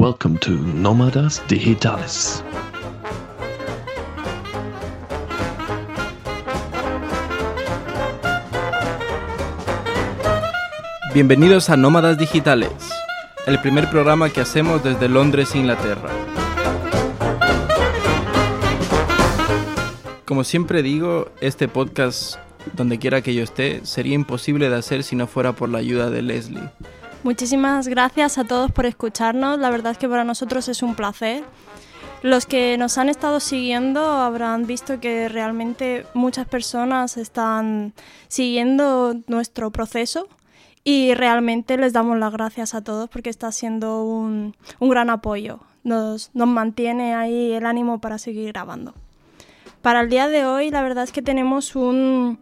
Welcome to Nómadas Digitales. Bienvenidos a Nómadas Digitales, el primer programa que hacemos desde Londres, Inglaterra. Como siempre digo, este podcast, donde quiera que yo esté, sería imposible de hacer si no fuera por la ayuda de Leslie. Muchísimas gracias a todos por escucharnos. La verdad es que para nosotros es un placer. Los que nos han estado siguiendo habrán visto que realmente muchas personas están siguiendo nuestro proceso y realmente les damos las gracias a todos porque está siendo un, un gran apoyo. Nos, nos mantiene ahí el ánimo para seguir grabando. Para el día de hoy la verdad es que tenemos un,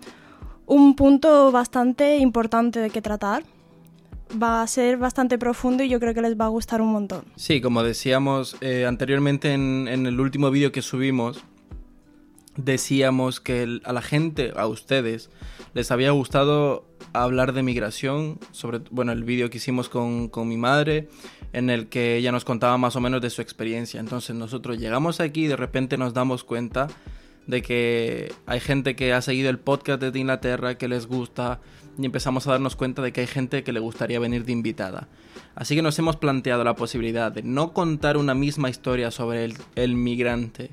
un punto bastante importante de que tratar va a ser bastante profundo y yo creo que les va a gustar un montón. Sí, como decíamos eh, anteriormente en, en, el último vídeo que subimos, decíamos que a la gente, a ustedes, les había gustado hablar de migración, sobre, bueno, el vídeo que hicimos con, con mi madre, en el que ella nos contaba más o menos de su experiencia. Entonces nosotros llegamos aquí y de repente nos damos cuenta de que hay gente que ha seguido el podcast desde Inglaterra, que les gusta, y empezamos a darnos cuenta de que hay gente que le gustaría venir de invitada. Así que nos hemos planteado la posibilidad de no contar una misma historia sobre el, migrante,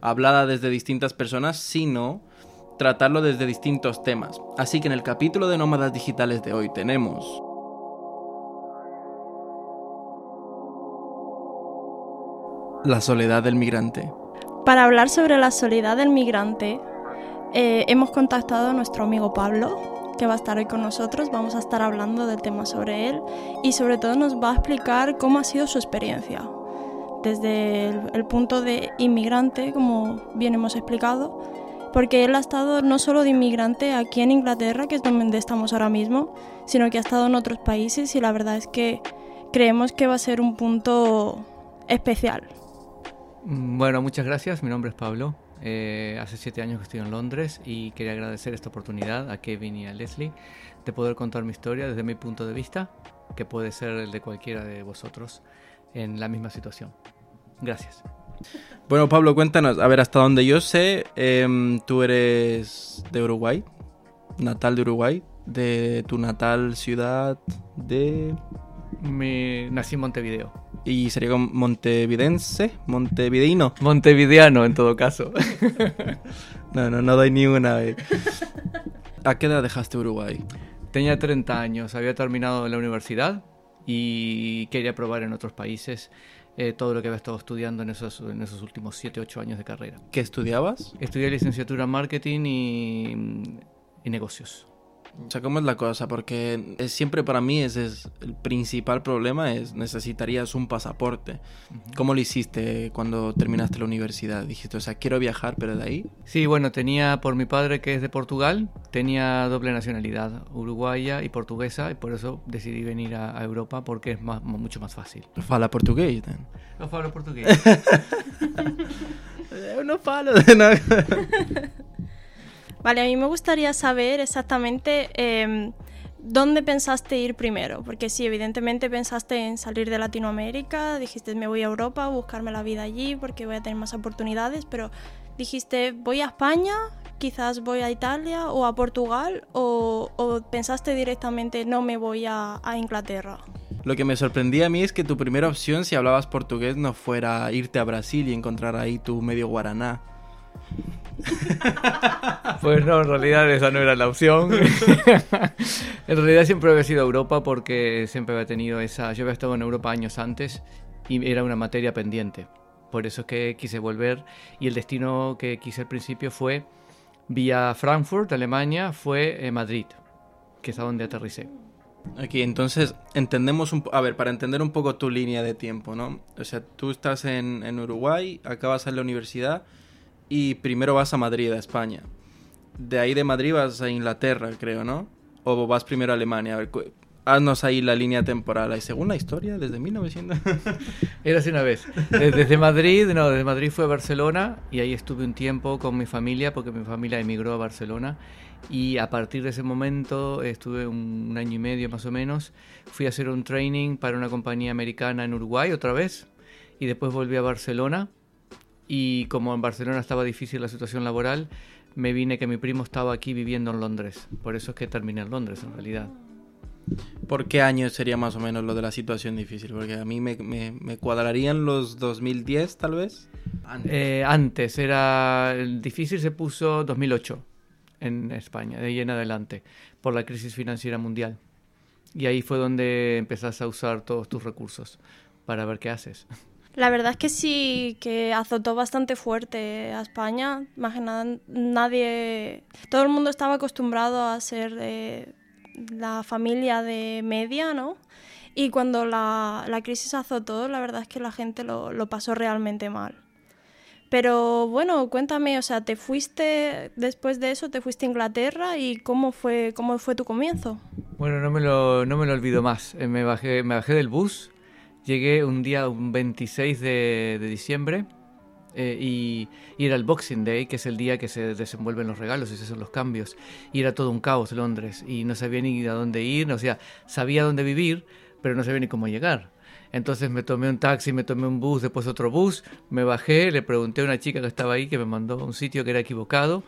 hablada desde distintas personas, sino tratarlo desde distintos temas. Así que en el capítulo de Nómadas Digitales de hoy tenemos... La soledad del migrante. Para hablar sobre la soledad del migrante, eh, hemos contactado a nuestro amigo Pablo, que va a estar hoy con nosotros. Vamos a estar hablando del tema sobre él y sobre todo nos va a explicar cómo ha sido su experiencia. Desde el, punto de inmigrante, como bien hemos explicado, porque él ha estado no solo de inmigrante aquí en Inglaterra, que es donde estamos ahora mismo, sino que ha estado en otros países y la verdad es que creemos que va a ser un punto especial. Bueno, muchas gracias. Mi nombre es Pablo. Eh, hace siete años que estoy en Londres y quería agradecer esta oportunidad a Kevin y a Leslie de poder contar mi historia desde mi punto de vista, que puede ser el de cualquiera de vosotros en la misma situación. Gracias. Bueno, Pablo, cuéntanos, a ver, hasta donde yo sé, eh, tú eres de Uruguay, natal de Uruguay, de tu natal ciudad de... Me... Nací en Montevideo. ¿Y sería como montevidense? ¿Montevideino? Montevideano, en todo caso. no, no, no doy ni una vez. ¿A qué edad dejaste Uruguay? Tenía 30 años, había terminado la universidad y quería probar en otros países eh, todo lo que había estado estudiando en esos, en esos últimos 7, 8 años de carrera. ¿Qué estudiabas? Estudié licenciatura en marketing y, y negocios. O sea, ¿cómo es la cosa? Porque es, siempre para mí ese es el principal problema, es necesitarías un pasaporte. Uh -huh. ¿Cómo lo hiciste cuando terminaste la universidad? Dijiste, o sea, quiero viajar, pero de ahí... Sí, bueno, tenía por mi padre que es de Portugal, tenía doble nacionalidad, uruguaya y portuguesa, y por eso decidí venir a, a Europa porque es más, mucho más fácil. ¿Fala portugués? Then? No falo portugués. no falo de nada. Vale, a mí me gustaría saber exactamente eh, dónde pensaste ir primero, porque sí, evidentemente pensaste en salir de Latinoamérica, dijiste me voy a Europa, buscarme la vida allí porque voy a tener más oportunidades, pero dijiste voy a España, quizás voy a Italia o a Portugal, o, o pensaste directamente no me voy a, a Inglaterra. Lo que me sorprendía a mí es que tu primera opción, si hablabas portugués, no fuera irte a Brasil y encontrar ahí tu medio guaraná. Pues no, en realidad esa no era la opción. en realidad siempre había sido Europa porque siempre había tenido esa... Yo había estado en Europa años antes y era una materia pendiente. Por eso es que quise volver y el destino que quise al principio fue vía Frankfurt, Alemania, fue eh, Madrid, que es a donde aterricé. Aquí, entonces, entendemos un A ver, para entender un poco tu línea de tiempo, ¿no? O sea, tú estás en, en Uruguay, acabas en la universidad y primero vas a Madrid, a España. De ahí de Madrid vas a Inglaterra, creo, ¿no? O vas primero a Alemania. A ver, haznos ahí la línea temporal. ¿Hay segunda historia desde 1900? Era así una vez. Desde Madrid, no, desde Madrid fue a Barcelona y ahí estuve un tiempo con mi familia porque mi familia emigró a Barcelona y a partir de ese momento estuve un, un año y medio más o menos. Fui a hacer un training para una compañía americana en Uruguay otra vez y después volví a Barcelona y como en Barcelona estaba difícil la situación laboral, me vine que mi primo estaba aquí viviendo en Londres. Por eso es que terminé en Londres en realidad. ¿Por qué año sería más o menos lo de la situación difícil? Porque a mí me, me, me cuadrarían los 2010 tal vez. Antes. Eh, antes, era el difícil se puso 2008 en España, de ahí en adelante, por la crisis financiera mundial. Y ahí fue donde empezaste a usar todos tus recursos para ver qué haces. La verdad es que sí, que azotó bastante fuerte a España. Más nadie. Todo el mundo estaba acostumbrado a ser eh, la familia de media, ¿no? Y cuando la, la, crisis azotó, la verdad es que la gente lo, lo pasó realmente mal. Pero bueno, cuéntame, o sea, ¿te fuiste después de eso, te fuiste a Inglaterra y cómo fue, cómo fue tu comienzo? Bueno, no me lo, no me lo olvido más. Eh, me bajé, me bajé del bus Llegué un día, un 26 de, diciembre, eh, y, y, era el Boxing Day, que es el día que se desenvuelven los regalos y se hacen los cambios. Y era todo un caos Londres, y no sabía ni a dónde ir, o sea, sabía dónde vivir, pero no sabía ni cómo llegar. Entonces me tomé un taxi, me tomé un bus, después otro bus, me bajé, le pregunté a una chica que estaba ahí que me mandó a un sitio que era equivocado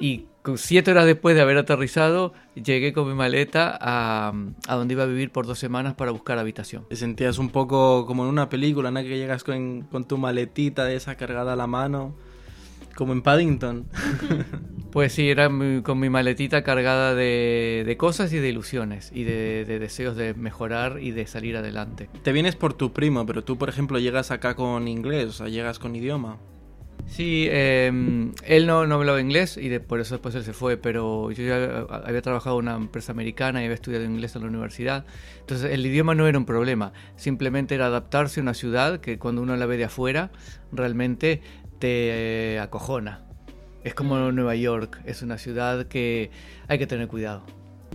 y siete horas después de haber aterrizado llegué con mi maleta a, a donde iba a vivir por dos semanas para buscar habitación. Te sentías un poco como en una película, ¿no? Que llegas con, con tu maletita de esa cargada a la mano como en Paddington. Pues sí, era mi, con mi maletita cargada de, de, cosas y de ilusiones y de, de, deseos de mejorar y de salir adelante. Te vienes por tu primo, pero tú, por ejemplo, llegas acá con inglés, o sea, llegas con idioma. Sí, eh, él no, no hablaba inglés y de, por eso después él se fue, pero yo ya había trabajado en una empresa americana y había estudiado inglés en la universidad. Entonces el idioma no era un problema, simplemente era adaptarse a una ciudad que cuando uno la ve de afuera realmente te eh, acojona. Es como Nueva York, es una ciudad que hay que tener cuidado.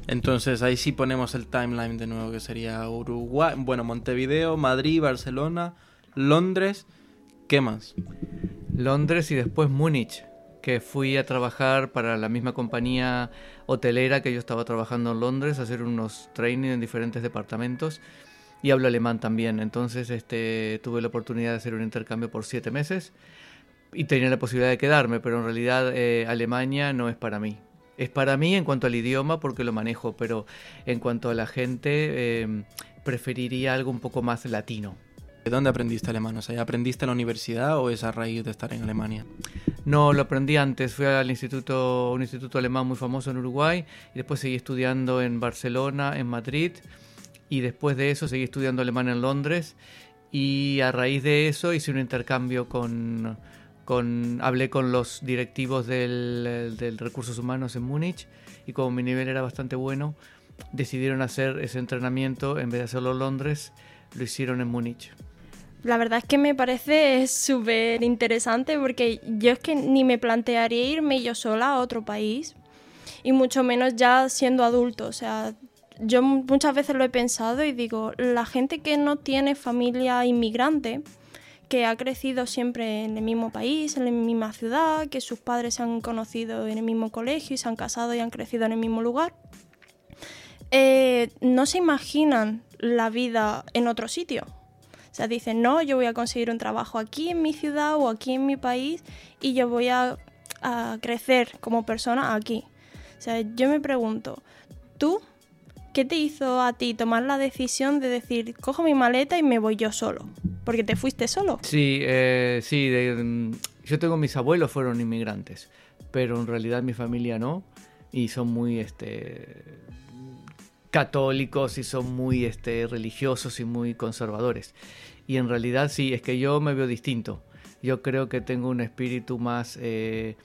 Entonces ahí sí ponemos el timeline de nuevo, que sería Uruguay, bueno, Montevideo, Madrid, Barcelona, Londres, ¿qué más? Londres y después Múnich, que fui a trabajar para la misma compañía hotelera que yo estaba trabajando en Londres, a hacer unos training en diferentes departamentos y hablo alemán también. Entonces este, tuve la oportunidad de hacer un intercambio por siete meses y tenía la posibilidad de quedarme, pero en realidad eh, Alemania no es para mí. Es para mí en cuanto al idioma porque lo manejo, pero en cuanto a la gente eh, preferiría algo un poco más latino. ¿De dónde aprendiste alemán? O sea, ¿aprendiste en la universidad o es a raíz de estar en Alemania? No, lo aprendí antes. Fui al instituto, un instituto alemán muy famoso en Uruguay y después seguí estudiando en Barcelona, en Madrid y después de eso seguí estudiando alemán en Londres y a raíz de eso hice un intercambio con con, hablé con los directivos del, del Recursos Humanos en Múnich y como mi nivel era bastante bueno, decidieron hacer ese entrenamiento, en vez de hacerlo en Londres, lo hicieron en Múnich. La verdad es que me parece súper interesante porque yo es que ni me plantearía irme yo sola a otro país y mucho menos ya siendo adulto. O sea, yo muchas veces lo he pensado y digo, la gente que no tiene familia inmigrante, que ha crecido siempre en el mismo país, en la misma ciudad, que sus padres se han conocido en el mismo colegio y se han casado y han crecido en el mismo lugar, eh, no se imaginan la vida en otro sitio. O sea, dicen, no, yo voy a conseguir un trabajo aquí en mi ciudad o aquí en mi país y yo voy a, a crecer como persona aquí. O sea, yo me pregunto, ¿tú ¿qué te hizo a ti tomar la decisión de decir, cojo mi maleta y me voy yo solo? Porque te fuiste solo. Sí, eh, sí. Mm, yo tengo mis abuelos fueron inmigrantes, pero en realidad mi familia no. Y son muy este, católicos y son muy este, religiosos y muy conservadores. Y en realidad sí, es que yo me veo distinto. Yo creo que tengo un espíritu más, eh,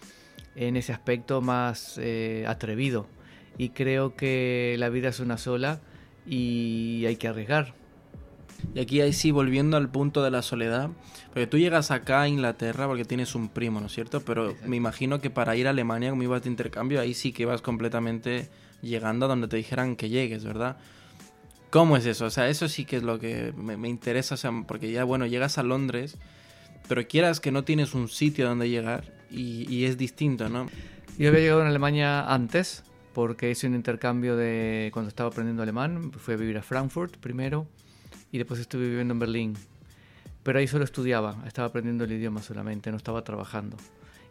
en ese aspecto, más eh, atrevido y creo que la vida es una sola y hay que arriesgar. Y aquí ahí sí, volviendo al punto de la soledad, porque tú llegas acá a Inglaterra porque tienes un primo, ¿no es cierto? Pero Exacto. me imagino que para ir a Alemania, como ibas de intercambio, ahí sí que vas completamente llegando a donde te dijeran que llegues, ¿verdad? ¿Cómo es eso? O sea, eso sí que es lo que me, me interesa, o sea, porque ya, bueno, llegas a Londres, pero quieras que no tienes un sitio donde llegar y, y es distinto, ¿no? Yo había llegado a Alemania antes, porque hice un intercambio de cuando estaba aprendiendo alemán. Fui a vivir a Frankfurt primero y después estuve viviendo en Berlín. Pero ahí solo estudiaba, estaba aprendiendo el idioma solamente, no estaba trabajando.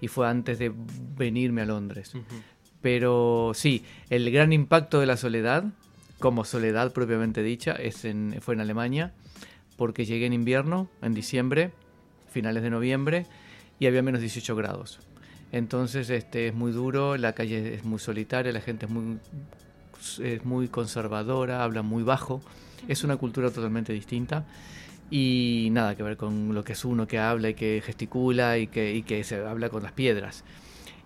Y fue antes de venirme a Londres. Pero sí, el gran impacto de la soledad, como soledad propiamente dicha, es en, fue en Alemania, porque llegué en invierno, en diciembre, finales de noviembre, y había menos 18 grados. Entonces este, es muy duro, la calle es muy solitaria, la gente es muy, es muy conservadora, habla muy bajo. Es una cultura totalmente distinta y nada que ver con lo que es uno que habla y que gesticula y que, y que se habla con las piedras.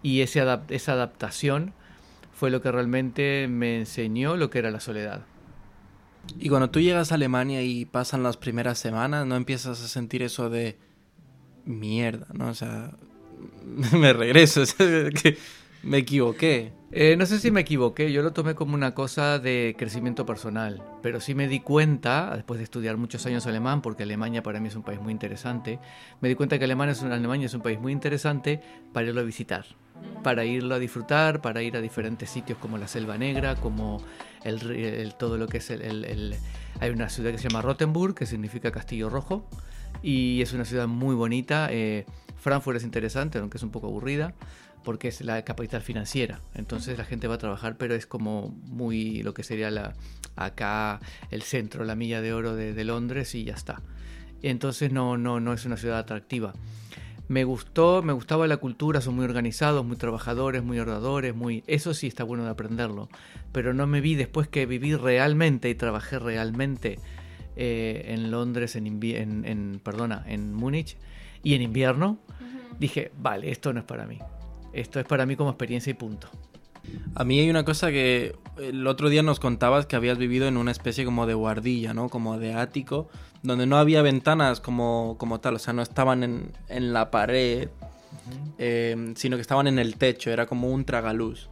Y esa adaptación fue lo que realmente me enseñó lo que era la soledad. Y cuando tú llegas a Alemania y pasan las primeras semanas, ¿no empiezas a sentir eso de mierda, ¿no? O sea, me regreso, me equivoqué. Eh, no sé si me equivoqué, yo lo tomé como una cosa de crecimiento personal, pero sí me di cuenta, después de estudiar muchos años alemán, porque Alemania para mí es un país muy interesante, me di cuenta que Alemania es un, país muy interesante para irlo a visitar, para irlo a disfrutar, para ir a diferentes sitios como la Selva Negra, como el, todo lo que es el, el, Hay una ciudad que se llama Rottenburg, que significa Castillo Rojo, y es una ciudad muy bonita. Eh, Frankfurt es interesante, aunque es un poco aburrida, porque es la capital financiera. Entonces la gente va a trabajar, pero es como muy lo que sería la, acá el centro, la milla de oro de, de Londres y ya está. Entonces no, no, no es una ciudad atractiva. Me gustó, me gustaba la cultura, son muy organizados, muy trabajadores, muy oradores, muy... Eso sí está bueno de aprenderlo. Pero no me vi después que viví realmente y trabajé realmente eh, en Londres, en, en, en, perdona, en Múnich y en invierno, dije, vale, esto no es para mí. Esto es para mí como experiencia y punto. A mí hay una cosa que el otro día nos contabas que habías vivido en una especie como de guardilla, ¿no? Como de ático, donde no había ventanas como, como tal, o sea, no estaban en, en la pared, uh -huh. eh, sino que estaban en el techo, era como un tragaluz.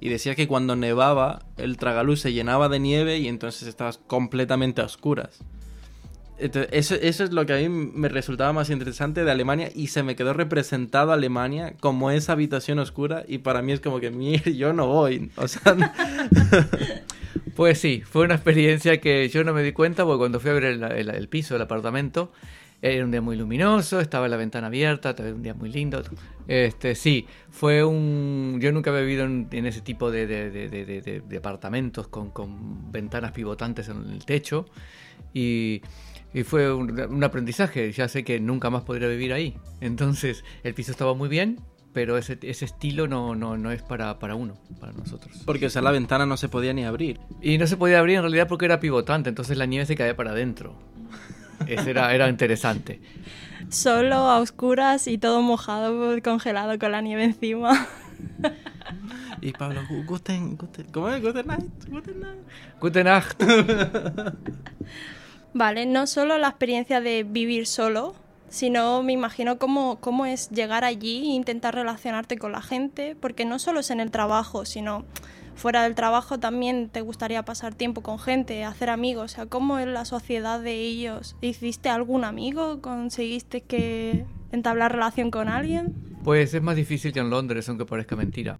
Y decía que cuando nevaba, el tragaluz se llenaba de nieve y entonces estabas completamente a oscuras. Eso, eso, es lo que a mí me resultaba más interesante de Alemania y se me quedó representado Alemania como esa habitación oscura y para mí es como que mire, yo no voy. O sea, pues sí, fue una experiencia que yo no me di cuenta porque cuando fui a ver el, el piso del apartamento era un día muy luminoso, estaba la ventana abierta, un día muy lindo. Este, sí, fue un... Yo nunca había vivido en, en ese tipo de, de, de, de apartamentos con, con, ventanas pivotantes en el techo y, y fue un, un, aprendizaje. Ya sé que nunca más podría vivir ahí. Entonces, el piso estaba muy bien, pero ese, ese estilo no, no, no es para, para uno, para nosotros. Porque, o sea, la ventana no se podía ni abrir. Y no se podía abrir en realidad porque era pivotante, entonces la nieve se caía para adentro. Eso era, era interesante. Solo a oscuras y todo mojado, congelado con la nieve encima. Y Pablo, guten, guten, ¿cómo es? Guten Nacht, guten Nacht. Guten Nacht. vale, no solo la experiencia de vivir solo, sino me imagino cómo, cómo es llegar allí e intentar relacionarte con la gente, porque no solo es en el trabajo, sino fuera del trabajo también te gustaría pasar tiempo con gente, hacer amigos, o sea, ¿cómo es la sociedad de ellos? ¿Hiciste algún amigo? ¿Conseguiste que entablar relación con alguien? Pues es más difícil que en Londres, aunque parezca mentira.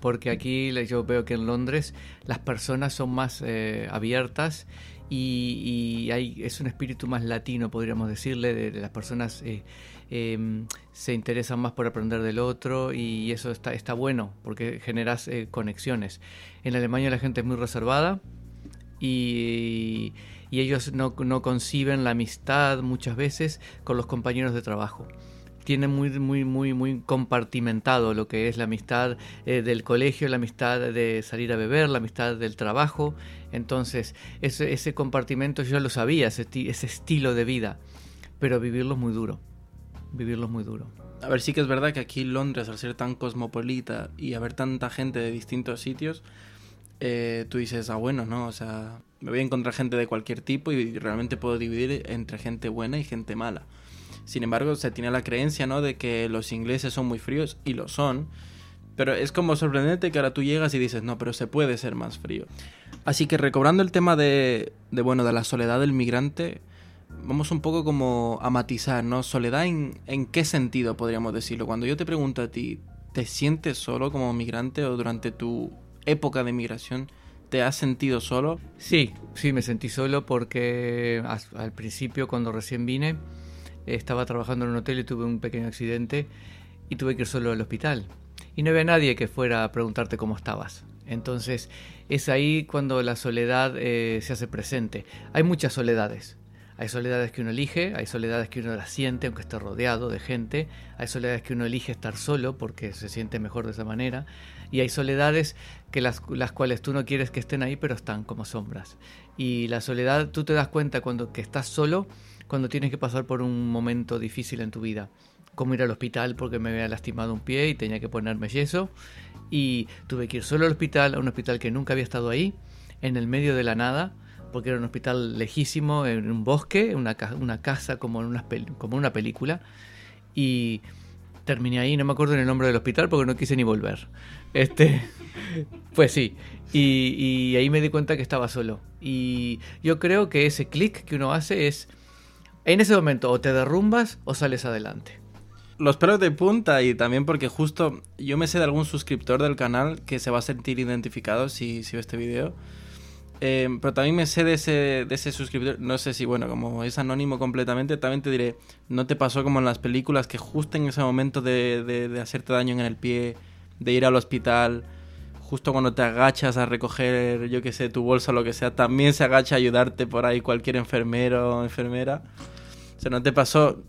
Porque aquí yo veo que en Londres las personas son más eh, abiertas y, y hay, es un espíritu más latino, podríamos decirle, de, las personas eh, eh, se interesan más por aprender del otro y eso está, está bueno porque generas eh, conexiones. En Alemania la gente es muy reservada y, y ellos no, conciben la amistad muchas veces con los compañeros de trabajo. Tienen muy, muy, muy, muy compartimentado lo que es la amistad eh, del colegio, la amistad de salir a beber, la amistad del trabajo. Entonces, ese, ese compartimento yo lo sabía, ese, estilo de vida, pero vivirlo es muy duro vivirlo muy duro. A ver, sí que es verdad que aquí Londres, al ser tan cosmopolita y haber tanta gente de distintos sitios, eh, tú dices, ah, bueno, ¿no? O sea, me voy a encontrar gente de cualquier tipo y realmente puedo dividir entre gente buena y gente mala. Sin embargo, se tiene la creencia, ¿no? De que los ingleses son muy fríos y lo son, Pero es como sorprendente que ahora tú llegas y dices, no, pero se puede ser más frío. Así que recobrando el tema de, de bueno, de la soledad del migrante, vamos un poco como a matizar, ¿no? Soledad en, en qué sentido podríamos decirlo. Cuando yo te pregunto a ti, ¿te sientes solo como migrante o durante tu época de migración te has sentido solo? Sí, sí, me sentí solo porque al principio, cuando recién vine, estaba trabajando en un hotel y tuve un pequeño accidente y tuve que ir solo al hospital. Y no había nadie que fuera a preguntarte cómo estabas. Entonces es ahí cuando la soledad eh, se hace presente. Hay muchas soledades. Hay soledades que uno elige, hay soledades que uno las siente aunque esté rodeado de gente, hay soledades que uno elige estar solo porque se siente mejor de esa manera, y hay soledades que las, las cuales tú no quieres que estén ahí pero están como sombras. Y la soledad tú te das cuenta cuando que estás solo cuando tienes que pasar por un momento difícil en tu vida, como ir al hospital porque me había lastimado un pie y tenía que ponerme yeso, y tuve que ir solo al hospital, a un hospital que nunca había estado ahí, en el medio de la nada, porque era un hospital lejísimo, en un bosque, una, ca- una casa como en una, en película, y terminé ahí, no me acuerdo el nombre del hospital porque no quise ni volver. Este, pues sí, y, y ahí me di cuenta que estaba solo. Y yo creo que ese clic que uno hace es, en ese momento, o te derrumbas o sales adelante. Los pelos de punta y también porque justo yo me sé de algún suscriptor del canal que se va a sentir identificado si, si ve este video. Eh, pero también me sé de ese, de ese suscriptor, no sé si, bueno, como es anónimo completamente, también te diré, no te pasó como en las películas que justo en ese momento de, de- de hacerte daño en el pie, de ir al hospital, justo cuando te agachas a recoger, yo que sé, tu bolsa o lo que sea, también se agacha a ayudarte por ahí cualquier enfermero o enfermera. O sea, no te pasó.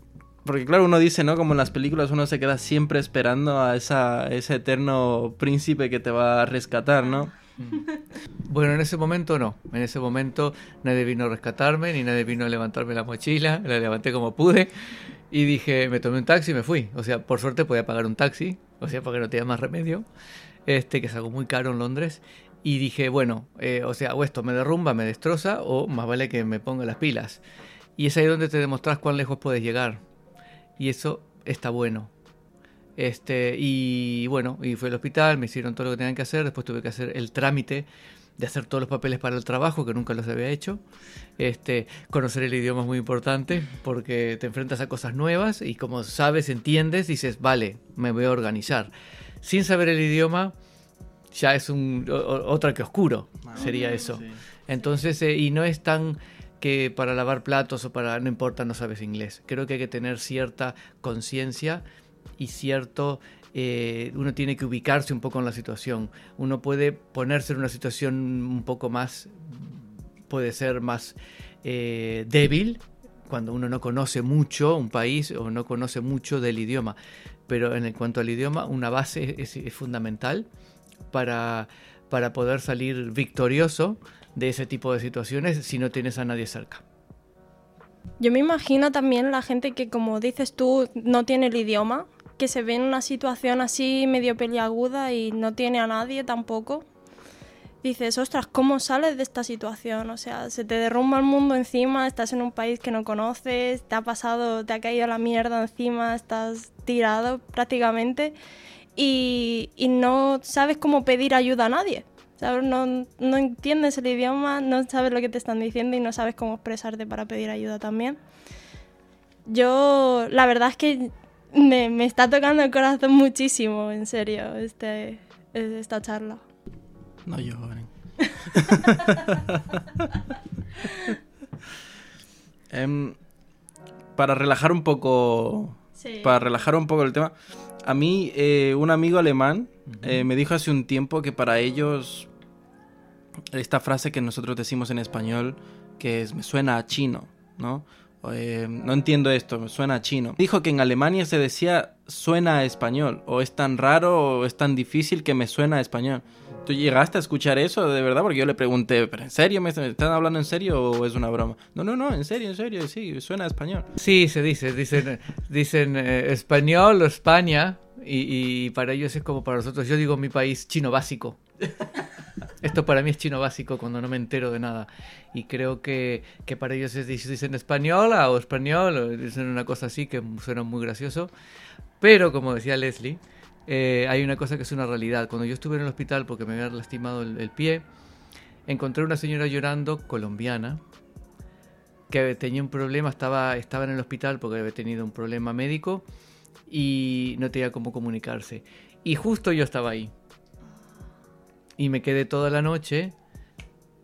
Porque claro, uno dice, ¿no? Como en las películas uno se queda siempre esperando a esa, ese eterno príncipe que te va a rescatar, ¿no? Bueno, en ese momento no. En ese momento nadie vino a rescatarme, ni nadie vino a levantarme la mochila. La levanté como pude. Y dije, me tomé un taxi y me fui. O sea, por suerte podía pagar un taxi. O sea, porque no tenía más remedio. Este, que es algo muy caro en Londres. Y dije, bueno, eh, o sea, o esto me derrumba, me destroza, o más vale que me ponga las pilas. Y es ahí donde te demostrás cuán lejos puedes llegar. Y eso está bueno. Este, y bueno, y fui al hospital, me hicieron todo lo que tenían que hacer, después tuve que hacer el trámite de hacer todos los papeles para el trabajo, que nunca los había hecho. Este, conocer el idioma es muy importante porque te enfrentas a cosas nuevas y como sabes, entiendes, dices, vale, me voy a organizar. Sin saber el idioma, ya es un, o- otra que oscuro, sería eso. Sí. Entonces, eh, y no es tan que para lavar platos o para, no importa, no sabes inglés. Creo que hay que tener cierta conciencia y cierto, eh, uno tiene que ubicarse un poco en la situación. Uno puede ponerse en una situación un poco más, puede ser más eh, débil cuando uno no conoce mucho un país o no conoce mucho del idioma. Pero en cuanto al idioma, una base es, es fundamental para, para poder salir victorioso de ese tipo de situaciones si no tienes a nadie cerca. Yo me imagino también la gente que, como dices tú, no tiene el idioma, que se ve en una situación así medio peliaguda y no tiene a nadie tampoco. Dices, ostras, ¿cómo sales de esta situación? O sea, se te derrumba el mundo encima, estás en un país que no conoces, te ha pasado, te ha caído la mierda encima, estás tirado prácticamente y, y no sabes cómo pedir ayuda a nadie. ¿Sabes? No, no entiendes el idioma, no sabes lo que te están diciendo y no sabes cómo expresarte para pedir ayuda también. Yo, la verdad es que me, me está tocando el corazón muchísimo, en serio, este, esta charla. No lloren. Em, para relajar un poco. Para relajar un poco el tema. A mí, eh, un amigo alemán eh, me dijo hace un tiempo que para ellos. Esta frase que nosotros decimos en español, que es me suena a chino, ¿no? Eh, no entiendo esto, me suena a chino. Dijo que en Alemania se decía suena a español, o es tan raro o es tan difícil que me suena a español. ¿Tú llegaste a escuchar eso de verdad? Porque yo le pregunté, ¿pero en serio? ¿Me están hablando en serio o es una broma? No, no, no, en serio, en serio, sí, suena a español. Sí, se dice, dicen, dicen eh, español o España y para ellos es como para nosotros, yo digo mi país chino básico. Esto para mí es chino básico cuando no me entero de nada. Y creo que, que para ellos es, dicen española o español, o dicen una cosa así que suena muy gracioso. Pero como decía Leslie, eh, hay una cosa que es una realidad. Cuando yo estuve en el hospital porque me había lastimado el, el pie, encontré una señora llorando, colombiana, que tenía un problema, estaba, estaba en el hospital porque había tenido un problema médico y no tenía cómo comunicarse. Y justo yo estaba ahí. Y me quedé toda la noche.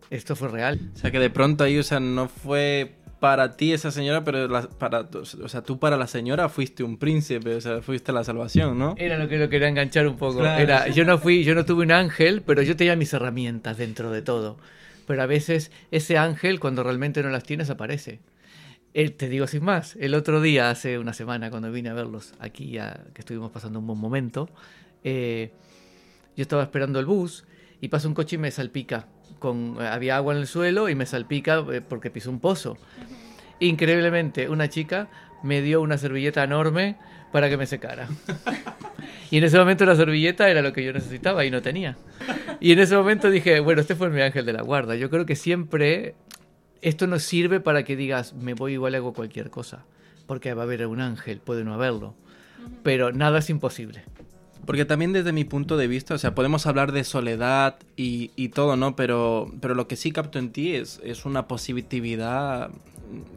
Esto fue real. O sea, que de pronto ahí, o sea, no fue para ti esa señora, pero la- para, o sea, tú para la señora fuiste un príncipe, o sea, fuiste la salvación, ¿no? Era lo que lo quería enganchar un poco. Claro, Era, yo no fui, yo no tuve un ángel, pero yo tenía mis herramientas dentro de todo. Pero a veces ese ángel, cuando realmente no las tienes, aparece. Eh, te digo sin más, el otro día, hace una semana, cuando vine a verlos aquí, a- que estuvimos pasando un buen momento, eh, yo estaba esperando el bus y pasa un coche y me salpica. Con, había agua en el suelo y me salpica eh, porque pisó un pozo. Increíblemente, una chica me dio una servilleta enorme para que me secara. Y en ese momento la servilleta era lo que yo necesitaba y no tenía. Y en ese momento dije, bueno, este fue mi ángel de la guarda. Yo creo que siempre esto nos sirve para que digas, me voy igual hago cualquier cosa. Porque va a haber un ángel, puede no haberlo. Pero nada es imposible. Porque también desde mi punto de vista, o sea, podemos hablar de soledad y, y todo, ¿no? Pero, pero lo que sí capto en ti es, es una positividad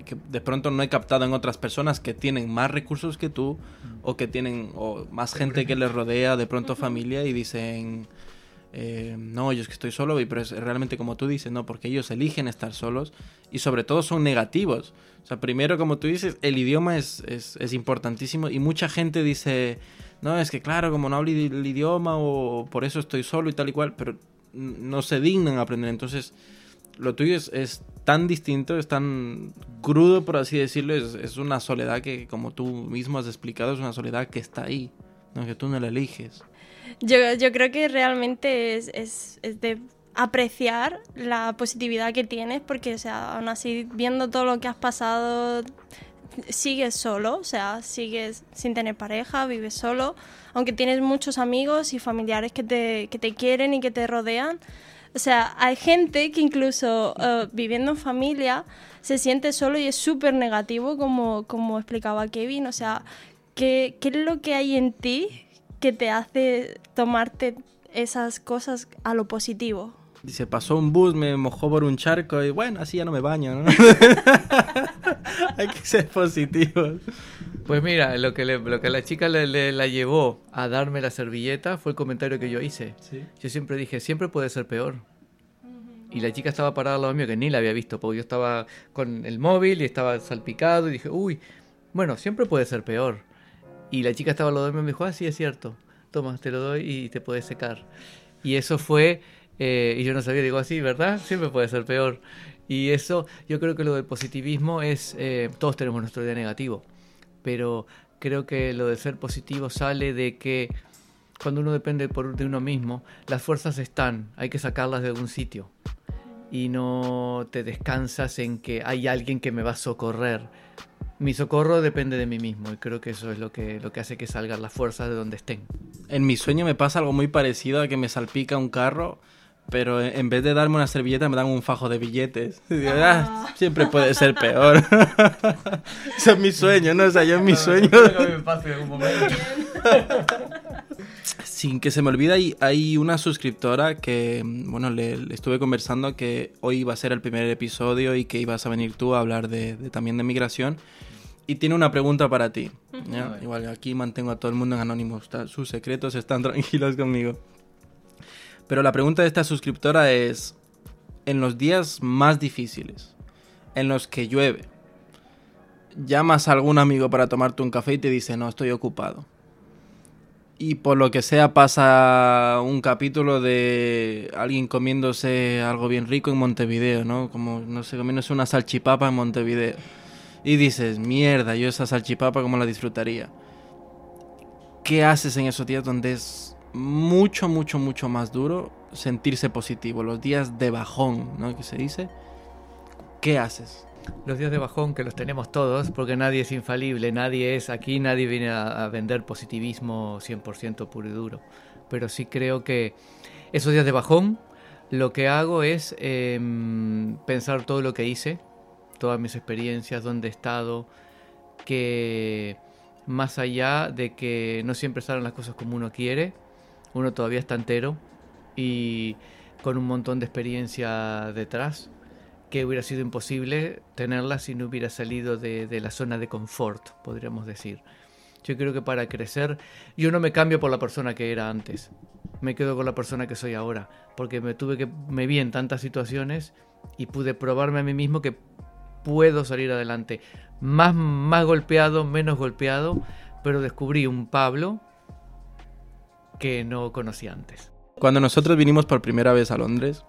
que de pronto no he captado en otras personas que tienen más recursos que tú o que tienen o más gente que les rodea, de pronto familia y dicen, eh, no, yo es que estoy solo, y- pero es realmente como tú dices, ¿no? Porque ellos eligen estar solos y sobre todo son negativos. O sea, primero, como tú dices, el idioma es, es, es importantísimo y mucha gente dice, no, es que claro, como no hablo el idioma o por eso estoy solo y tal y cual, pero no se dignan aprender. Entonces, lo tuyo es, es tan distinto, es tan crudo, por así decirlo, es, es una soledad que, como tú mismo has explicado, es una soledad que está ahí, ¿no? tú no la eliges. Yo, yo creo que realmente es, es- es de apreciar la positividad que tienes, porque, o sea, aún así, viendo todo lo que has pasado, sigues solo, o sea, sigues sin tener pareja, vives solo, aunque tienes muchos amigos y familiares que te, que te quieren y que te rodean. O sea, hay gente que incluso eh, viviendo en familia se siente solo y es súper negativo, como, como explicaba Kevin. O sea, ¿qué, ¿qué es lo que hay en ti que te hace tomarte esas cosas a lo positivo? Dice, pasó un bus, me mojó por un charco y bueno, así ya no me baño, ¿no? Hay que ser positivos. Pues mira, lo que, le- lo que la chica le, le- la llevó a darme la servilleta fue el comentario que yo hice. Yo siempre dije, siempre puede ser peor. Y la chica estaba parada al lado mío, que ni la había visto, porque yo estaba con el móvil y estaba salpicado y dije, uy, bueno, siempre puede ser peor. Y la chica estaba al lado mío y me dijo, ah, sí, es cierto, toma, te lo doy y te puedes secar. Y eso fue, eh, y yo no sabía, digo así, ¿verdad? Siempre puede ser peor. Y eso, yo creo que lo del positivismo es, eh, todos tenemos nuestro día negativo, pero creo que lo de ser positivo sale de que cuando uno depende por, de uno mismo, las fuerzas están, hay que sacarlas de algún sitio. Y no te descansas en que hay alguien que me va a socorrer. Mi socorro depende de mí mismo y creo que eso es lo que, lo que hace que salgan las fuerzas de donde estén. En mi sueño me pasa algo muy parecido a que me salpica un carro, pero en vez de darme una servilleta me dan un fajo de billetes. Digo, "Ah, siempre puede ser peor. Ese es mi sueño, ¿no? O sea, yo en mi sueño... Sin que se me olvide, hay, hay una suscriptora que, bueno, le, le estuve conversando que hoy iba a ser el primer episodio y que ibas a venir tú a hablar de, de- también de migración. Y tiene una pregunta para ti. ¿ya? Igual aquí mantengo a todo el mundo en anónimo. está- sus secretos están tranquilos conmigo. Pero la pregunta de esta suscriptora es, en los días más difíciles, en los que llueve, llamas a algún amigo para tomarte un café y te dice, no, estoy ocupado. Y por lo que sea pasa un capítulo de alguien comiéndose algo bien rico en Montevideo, ¿no? Como, no sé, comiéndose una salchipapa en Montevideo. Y dices, mierda, yo esa salchipapa cómo la disfrutaría. ¿Qué haces en esos días donde es mucho, mucho, mucho más duro sentirse positivo? Los días de bajón, ¿no? Que se dice. ¿Qué haces? Los días de bajón que los tenemos todos, porque nadie es infalible, nadie es aquí, nadie viene a, vender positivismo 100% puro y duro. Pero sí creo que esos días de bajón lo que hago es em, pensar todo lo que hice, todas mis experiencias, dónde he estado, que más allá de que no siempre salen las cosas como uno quiere, uno todavía está entero y con un montón de experiencia detrás que hubiera sido imposible tenerla si no hubiera salido de, de, la zona de confort, podríamos decir. Yo creo que para crecer, yo no me cambio por la persona que era antes, me quedo con la persona que soy ahora, porque me tuve que, me vi en tantas situaciones y pude probarme a mí mismo que puedo salir adelante, más, más golpeado, menos golpeado, pero descubrí un Pablo que no conocía antes. Cuando nosotros vinimos por primera vez a Londres,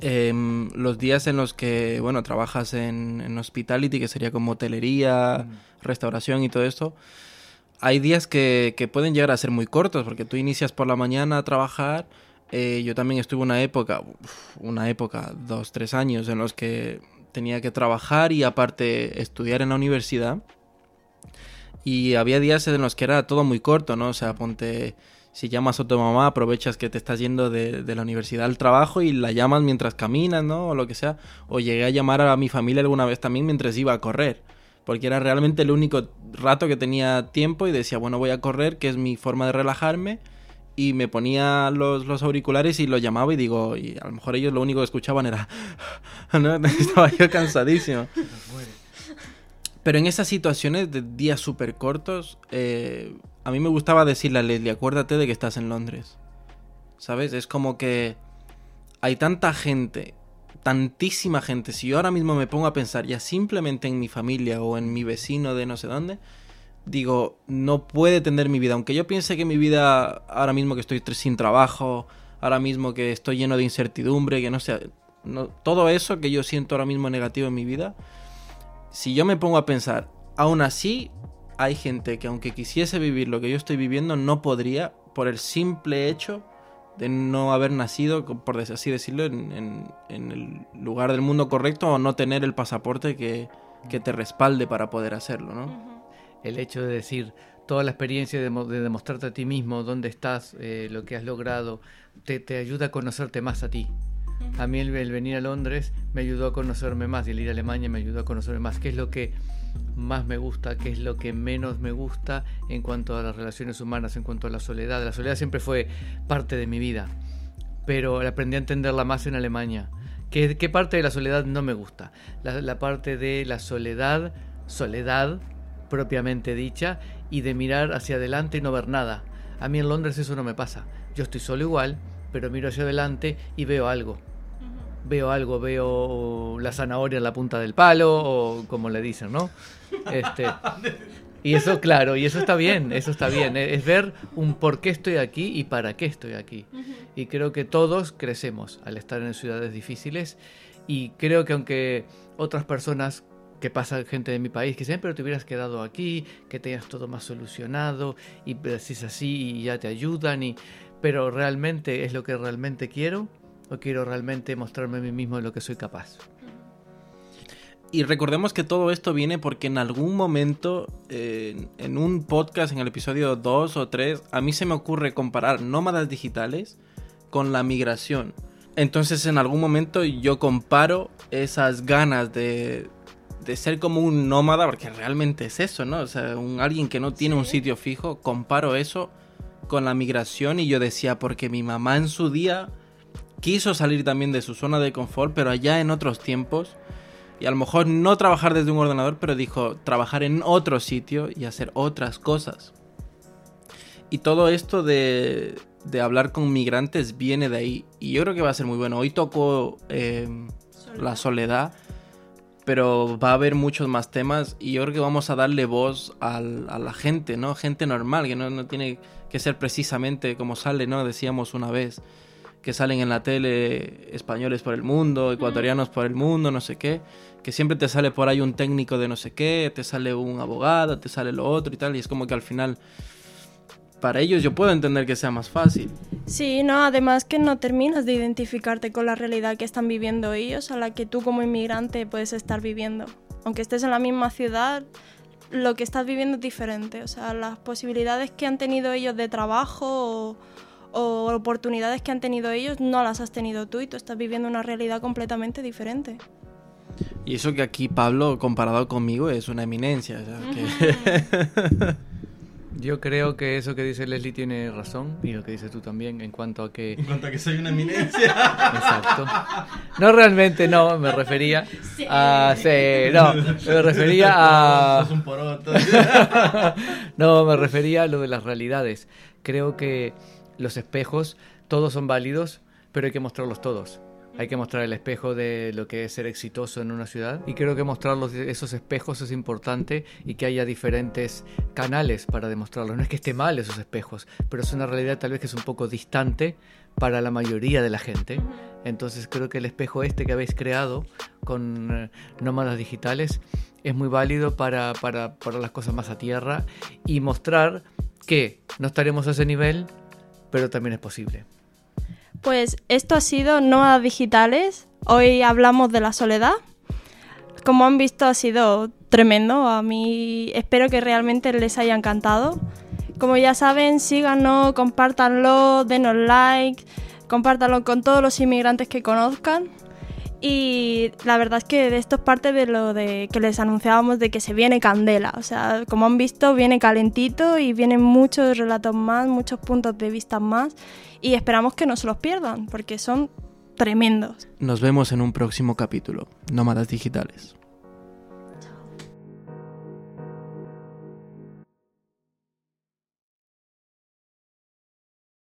eh, los días en los que, bueno, trabajas en, en hospitality, que sería como hotelería, mm. restauración y todo esto, hay días que, que, pueden llegar a ser muy cortos, porque tú inicias por la mañana a trabajar. Eh, yo también estuve una época, una época, dos, tres años, en los que tenía que trabajar y aparte estudiar en la universidad. Y había días en los que era todo muy corto, ¿no? O sea, ponte si llamas a tu mamá, aprovechas que te estás yendo de, de, la universidad al trabajo y la llamas mientras caminas, ¿no? O lo que sea. O llegué a llamar a mi familia alguna vez también mientras iba a correr. Porque era realmente el único rato que tenía tiempo y decía, bueno, voy a correr, que es mi forma de relajarme. Y me ponía los, los auriculares y lo llamaba y digo, y a lo mejor ellos lo único que escuchaban era... ¿no? Estaba yo cansadísimo. Pero en esas situaciones de días súper cortos, eh, a mí me gustaba decirle a Leslie, acuérdate de que estás en Londres. ¿Sabes? Es como que hay tanta gente, tantísima gente. Si yo ahora mismo me pongo a pensar ya simplemente en mi familia o en mi vecino de no sé dónde, digo, no puede tener mi vida. Aunque yo piense que mi vida, ahora mismo que estoy sin trabajo, ahora mismo que estoy lleno de incertidumbre, que no sé, no, todo eso que yo siento ahora mismo negativo en mi vida, si yo me pongo a pensar, aún así hay gente que aunque quisiese vivir lo que yo estoy viviendo, no podría por el simple hecho de no haber nacido, por así decirlo, en, en, en el lugar del mundo correcto o no tener el pasaporte que, que te respalde para poder hacerlo, ¿no? El hecho de decir, toda la experiencia de, de demostrarte a ti mismo dónde estás, eh, lo que has logrado, te, te ayuda a conocerte más a ti. A mí el, el, venir a Londres me ayudó a conocerme más y el ir a Alemania me ayudó a conocerme más. ¿Qué es lo que más me gusta? ¿Qué es lo que menos me gusta en cuanto a las relaciones humanas, en cuanto a la soledad? La soledad siempre fue parte de mi vida, pero aprendí a entenderla más en Alemania. ¿Qué, qué parte de la soledad no me gusta? La, la parte de la soledad, soledad propiamente dicha, y de mirar hacia adelante y no ver nada. A mí en Londres eso no me pasa. Yo estoy solo igual, pero miro hacia adelante y veo algo veo algo, veo la zanahoria en la punta del palo, o como le dicen, ¿no? Este, y eso, claro, y eso está bien, eso está bien. Es ver un por qué estoy aquí y para qué estoy aquí. Y creo que todos crecemos al estar en ciudades difíciles. Y creo que aunque otras personas que pasa gente de mi país que siempre te hubieras quedado aquí, que tenías todo más solucionado y decís así y ya te ayudan y pero realmente es lo que realmente quiero o quiero realmente mostrarme a mí mismo de lo que soy capaz. Y recordemos que todo esto viene porque en algún momento, eh, en un podcast, en el episodio 2 o 3, a mí se me ocurre comparar nómadas digitales con la migración. Entonces en algún momento yo comparo esas ganas de, de ser como un nómada, porque realmente es eso, ¿no? O sea, un, alguien que no tiene ¿Sí? un sitio fijo, comparo eso con la migración y yo decía, porque mi mamá en su día quiso salir también de su zona de confort, pero allá en otros tiempos. Y a lo mejor no trabajar desde un ordenador, pero dijo trabajar en otro sitio y hacer otras cosas. Y todo esto de, de hablar con migrantes viene de ahí. Y yo creo que va a ser muy bueno. Hoy tocó eh, la soledad, pero va a haber muchos más temas. Y yo creo que vamos a darle voz al, a la gente, ¿no? Gente normal, que no, no tiene que ser precisamente como sale, ¿no? Decíamos una vez que salen en la tele españoles por el mundo, ecuatorianos por el mundo, no sé qué, que siempre te sale por ahí un técnico de no sé qué, te sale un abogado, te sale lo otro y tal, y es como que al final para ellos yo puedo entender que sea más fácil. Sí, no, además que no terminas de identificarte con la realidad que están viviendo ellos, a la que tú como inmigrante puedes estar viviendo. Aunque estés en la misma ciudad, lo que estás viviendo es diferente, o sea, las posibilidades que han tenido ellos de trabajo o o oportunidades que han tenido ellos no las has tenido tú y tú estás viviendo una realidad completamente diferente. Y eso que aquí Pablo, comparado conmigo, es una eminencia. o sea, que- Yo creo que eso que dice Leslie tiene razón y lo que dices tú también en cuanto a que... en cuanto a que soy una eminencia. Exacto. No realmente, no, me refería a... Sí, no, me refería a... Sos un poroto. no, me refería a lo de las realidades. Creo que los espejos, todos son válidos, pero hay que mostrarlos todos. Hay que mostrar el espejo de lo que es ser exitoso en una ciudad y creo que mostrar esos espejos es importante y que haya diferentes canales para demostrarlos. No es que esté mal esos espejos, pero es una realidad tal vez que es un poco distante para la mayoría de la gente. Entonces creo que el espejo este que habéis creado con eh, nómadas digitales es muy válido para, para, para las cosas más a tierra y mostrar que no estaremos a ese nivel, pero también es posible. Pues esto ha sido Nómadas Digitales. Hoy hablamos de la soledad. Como han visto ha sido tremendo. A mí espero que realmente les haya encantado. Como ya saben, síganos, compártanlo, denos like, compártanlo con todos los inmigrantes que conozcan. Y la verdad es que de esto es parte de lo de que les anunciábamos de que se viene candela. O sea, como han visto, viene calentito y vienen muchos relatos más, muchos puntos de vista más. Y esperamos que no se los pierdan, porque son tremendos. Nos vemos en un próximo capítulo. Nómadas digitales.